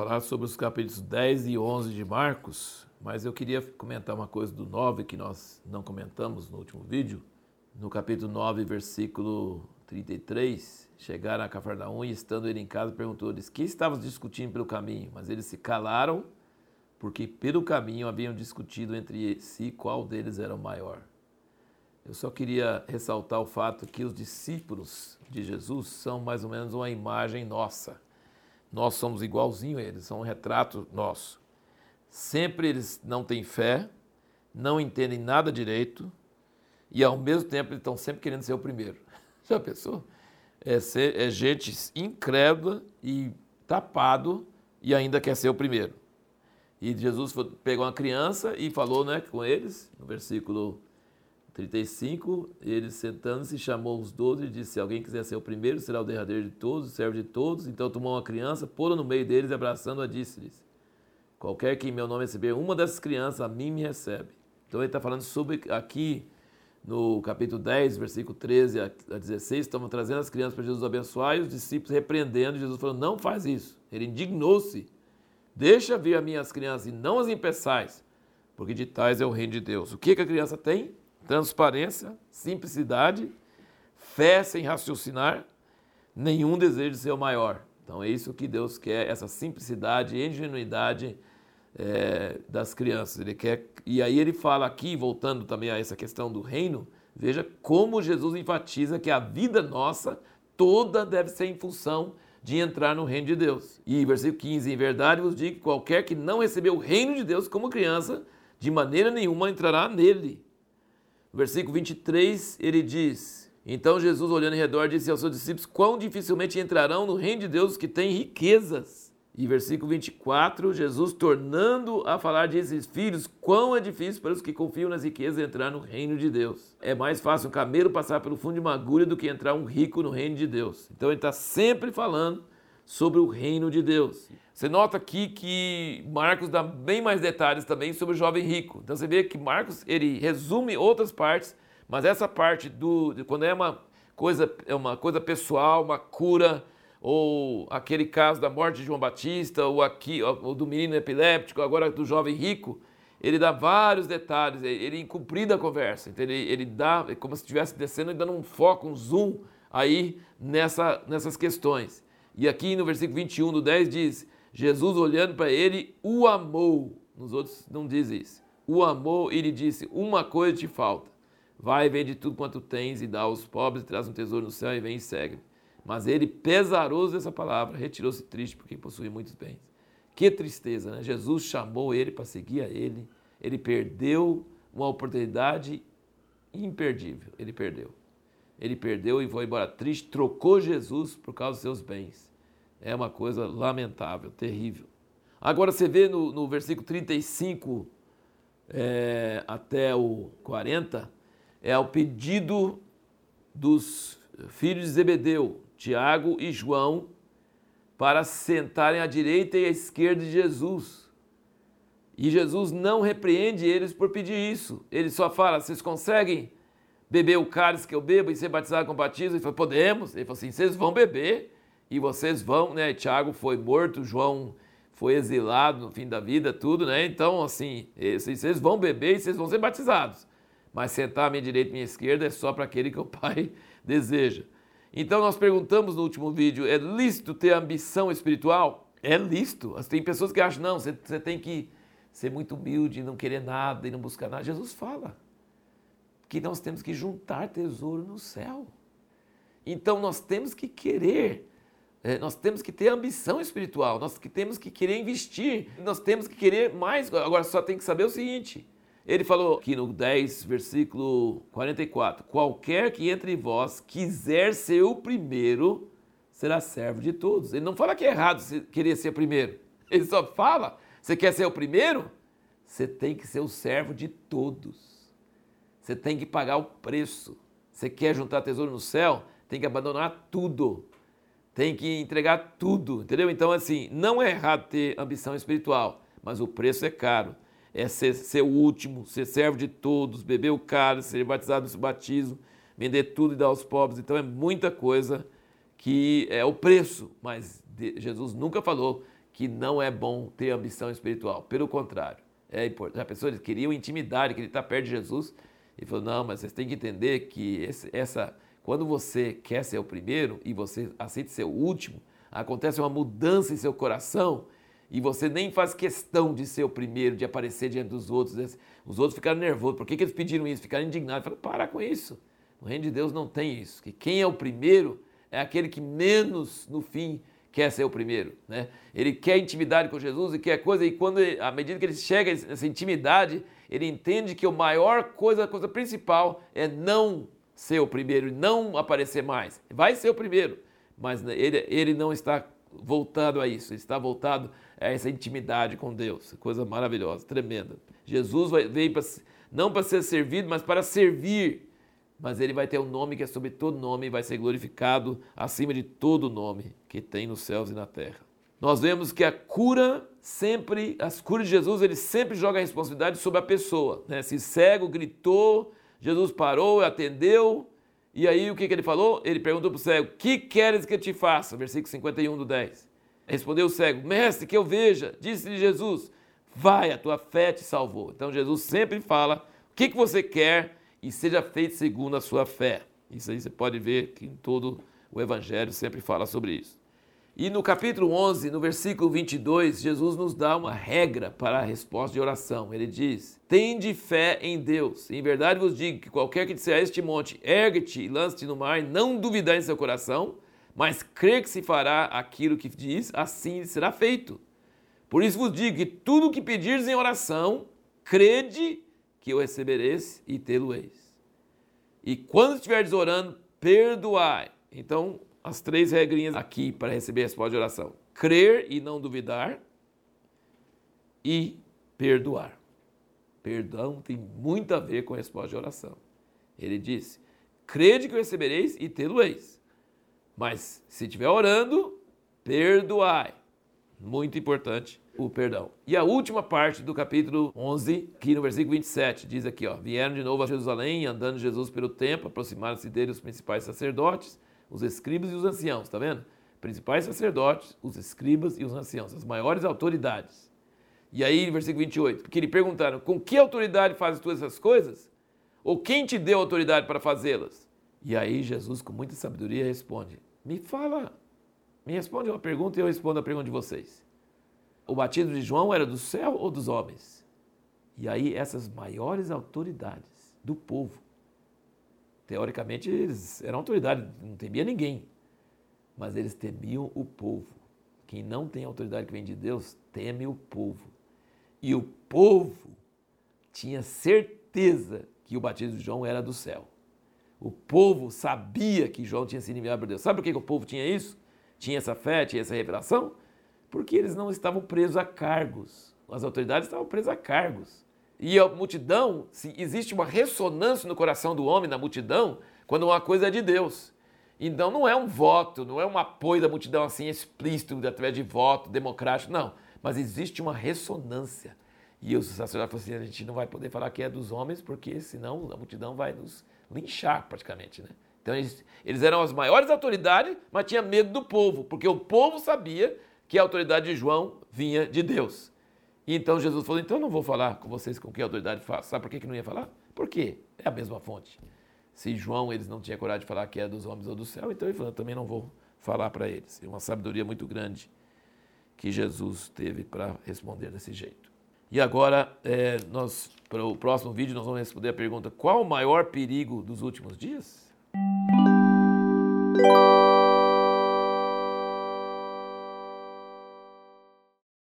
falar sobre os capítulos 10 e 11 de Marcos, mas eu queria comentar uma coisa do 9 que nós não comentamos no último vídeo. No capítulo 9, versículo 33, chegaram a Cafarnaum e estando ele em casa perguntou-lhes que estavam discutindo pelo caminho, mas eles se calaram porque pelo caminho haviam discutido entre si qual deles era o maior. Eu só queria ressaltar o fato que os discípulos de Jesus são mais ou menos uma imagem nossa. Nós somos igualzinho a eles, são um retrato nosso. Sempre eles não têm fé, não entendem nada direito e ao mesmo tempo eles estão sempre querendo ser o primeiro. Já pensou? É, ser, é gente incrédula e tapado e ainda quer ser o primeiro. E Jesus pegou uma criança e falou né, com eles, no versículo 35, ele sentando-se chamou os doze e disse, se alguém quiser ser o primeiro, será o derradeiro de todos, servo de todos. Então tomou uma criança, pô-la no meio deles abraçando-a disse-lhes, qualquer que em meu nome receber uma dessas crianças, a mim me recebe. Então ele está falando sobre aqui, no capítulo 10, versículo 13 a 16, estamos trazendo as crianças para Jesus abençoar e os discípulos repreendendo. Jesus falou, não faz isso. Ele indignou-se. Deixa vir a minhas crianças e não as impeçais, porque de tais é o reino de Deus. O que, que a criança tem? Transparência, simplicidade, fé sem raciocinar, nenhum desejo de ser o maior. Então é isso que Deus quer, essa simplicidade e ingenuidade é, das crianças. Ele quer e aí ele fala aqui, voltando também a essa questão do reino, veja como Jesus enfatiza que a vida nossa toda deve ser em função de entrar no reino de Deus. E versículo 15, em verdade vos digo que qualquer que não recebeu o reino de Deus como criança, de maneira nenhuma entrará nele. Versículo 23, ele diz: Então Jesus, olhando em redor, disse aos seus discípulos: Quão dificilmente entrarão no reino de Deus que têm riquezas. E versículo 24, Jesus tornando a falar disse: Filhos, quão é difícil para os que confiam nas riquezas entrar no reino de Deus. É mais fácil um camelo passar pelo fundo de uma agulha do que entrar um rico no reino de Deus. Então ele está sempre falando sobre o reino de Deus. Você nota aqui que Marcos dá bem mais detalhes também sobre o jovem rico. Então você vê que Marcos ele resume outras partes, mas essa parte do quando é uma coisa é uma coisa pessoal, uma cura ou aquele caso da morte de João Batista ou aqui ou do menino epiléptico, agora do jovem rico, ele dá vários detalhes, ele incumprida a conversa. Então ele, ele dá é como se estivesse descendo e dando um foco, um zoom aí nessa, nessas questões. E aqui no versículo 21 do 10 diz: Jesus olhando para ele, o amou. Nos outros não diz isso. O amou e lhe disse: Uma coisa te falta. Vai, vende tudo quanto tens e dá aos pobres, traz um tesouro no céu e vem e segue. Mas ele, pesaroso dessa palavra, retirou-se triste porque possuía muitos bens. Que tristeza, né? Jesus chamou ele para seguir a ele. Ele perdeu uma oportunidade imperdível. Ele perdeu. Ele perdeu e foi embora triste, trocou Jesus por causa dos seus bens é uma coisa lamentável, terrível. Agora você vê no, no versículo 35 é, até o 40, é o pedido dos filhos de Zebedeu, Tiago e João, para sentarem à direita e à esquerda de Jesus. E Jesus não repreende eles por pedir isso. Ele só fala: vocês conseguem beber o cálice que eu bebo e ser batizado com batismo? Ele falou: podemos. Ele falou assim: vocês vão beber e vocês vão, né? Tiago foi morto, João foi exilado no fim da vida, tudo, né? Então, assim, vocês vão beber e vocês vão ser batizados. Mas sentar à minha direita e minha esquerda é só para aquele que o Pai deseja. Então, nós perguntamos no último vídeo: é lícito ter ambição espiritual? É lícito. Tem pessoas que acham, não, você, você tem que ser muito humilde, não querer nada e não buscar nada. Jesus fala que nós temos que juntar tesouro no céu. Então, nós temos que querer é, nós temos que ter ambição espiritual, nós que temos que querer investir, nós temos que querer mais. Agora só tem que saber o seguinte: ele falou aqui no 10, versículo 44: Qualquer que entre vós quiser ser o primeiro, será servo de todos. Ele não fala que é errado querer ser o primeiro, ele só fala: você quer ser o primeiro? Você tem que ser o servo de todos. Você tem que pagar o preço. Você quer juntar tesouro no céu? Tem que abandonar tudo tem que entregar tudo, entendeu? Então, assim, não é errado ter ambição espiritual, mas o preço é caro. É ser, ser o último, ser servo de todos, beber o cálice, ser batizado no batismo, vender tudo e dar aos pobres. Então, é muita coisa que é o preço, mas Jesus nunca falou que não é bom ter ambição espiritual. Pelo contrário, é importante. A pessoa queria intimidade, queria estar perto de Jesus. Ele falou: não, mas vocês têm que entender que esse, essa, quando você quer ser o primeiro e você aceita ser o último, acontece uma mudança em seu coração e você nem faz questão de ser o primeiro, de aparecer diante dos outros. Os outros ficaram nervosos. Por que, que eles pediram isso? Ficaram indignados. Falaram: para com isso. O reino de Deus não tem isso. Que quem é o primeiro é aquele que menos, no fim, quer ser o primeiro, né? Ele quer intimidade com Jesus e quer coisa, e quando, ele, à medida que ele chega nessa intimidade, ele entende que a maior coisa, a coisa principal é não ser o primeiro e não aparecer mais. Vai ser o primeiro, mas ele, ele não está voltado a isso, ele está voltado a essa intimidade com Deus, coisa maravilhosa, tremenda. Jesus veio para, não para ser servido, mas para servir mas ele vai ter um nome que é sobre todo nome e vai ser glorificado acima de todo nome que tem nos céus e na terra. Nós vemos que a cura sempre, as curas de Jesus, ele sempre joga a responsabilidade sobre a pessoa. Né? Se cego gritou, Jesus parou, atendeu, e aí o que, que ele falou? Ele perguntou para o cego: Que queres que eu te faça? Versículo 51 do 10. Respondeu o cego: Mestre, que eu veja. Disse-lhe Jesus: Vai, a tua fé te salvou. Então Jesus sempre fala: O que, que você quer? e seja feito segundo a sua fé. Isso aí você pode ver que em todo o Evangelho sempre fala sobre isso. E no capítulo 11, no versículo 22, Jesus nos dá uma regra para a resposta de oração. Ele diz: Tende fé em Deus. Em verdade vos digo que qualquer que disser a este monte, ergue-te e lance-te no mar, não duvidar em seu coração, mas crer que se fará aquilo que diz, assim será feito. Por isso vos digo que tudo o que pedires em oração, crede que o recebereis e tê-lo-eis. E quando estiveres orando, perdoai. Então, as três regrinhas aqui para receber a resposta de oração: crer e não duvidar, e perdoar. Perdão tem muito a ver com a resposta de oração. Ele disse: crede que o recebereis e tê-lo-eis. Mas se estiver orando, perdoai. Muito importante o perdão. E a última parte do capítulo 11, aqui no versículo 27, diz aqui, ó, vieram de novo a Jerusalém, andando Jesus pelo templo, aproximaram-se dele os principais sacerdotes, os escribas e os anciãos, tá vendo? Principais sacerdotes, os escribas e os anciãos, as maiores autoridades. E aí, versículo 28, porque lhe perguntaram, com que autoridade fazes tu essas coisas? Ou quem te deu autoridade para fazê-las? E aí Jesus, com muita sabedoria, responde, me fala, me responde uma pergunta e eu respondo a pergunta de vocês o batismo de João era do céu ou dos homens? E aí essas maiores autoridades do povo, teoricamente eles eram autoridade, não temia ninguém, mas eles temiam o povo. Quem não tem autoridade que vem de Deus, teme o povo. E o povo tinha certeza que o batismo de João era do céu. O povo sabia que João tinha sido enviado por Deus. Sabe por que o povo tinha isso? Tinha essa fé, tinha essa revelação? porque eles não estavam presos a cargos. As autoridades estavam presas a cargos. E a multidão, se existe uma ressonância no coração do homem, na multidão, quando uma coisa é de Deus. Então não é um voto, não é um apoio da multidão assim explícito, através de voto democrático, não. Mas existe uma ressonância. E o sacerdote falou assim: a gente não vai poder falar que é dos homens, porque senão a multidão vai nos linchar praticamente. Né? Então eles, eles eram as maiores autoridades, mas tinha medo do povo, porque o povo sabia que a autoridade de João vinha de Deus. E então Jesus falou: então eu não vou falar com vocês com que autoridade faço. Sabe por que, que não ia falar? Por quê? É a mesma fonte. Se João eles não tinham coragem de falar que é dos homens ou do céu, então ele falou: também não vou falar para eles. É uma sabedoria muito grande que Jesus teve para responder desse jeito. E agora, é, nós, para o próximo vídeo, nós vamos responder a pergunta: qual o maior perigo dos últimos dias?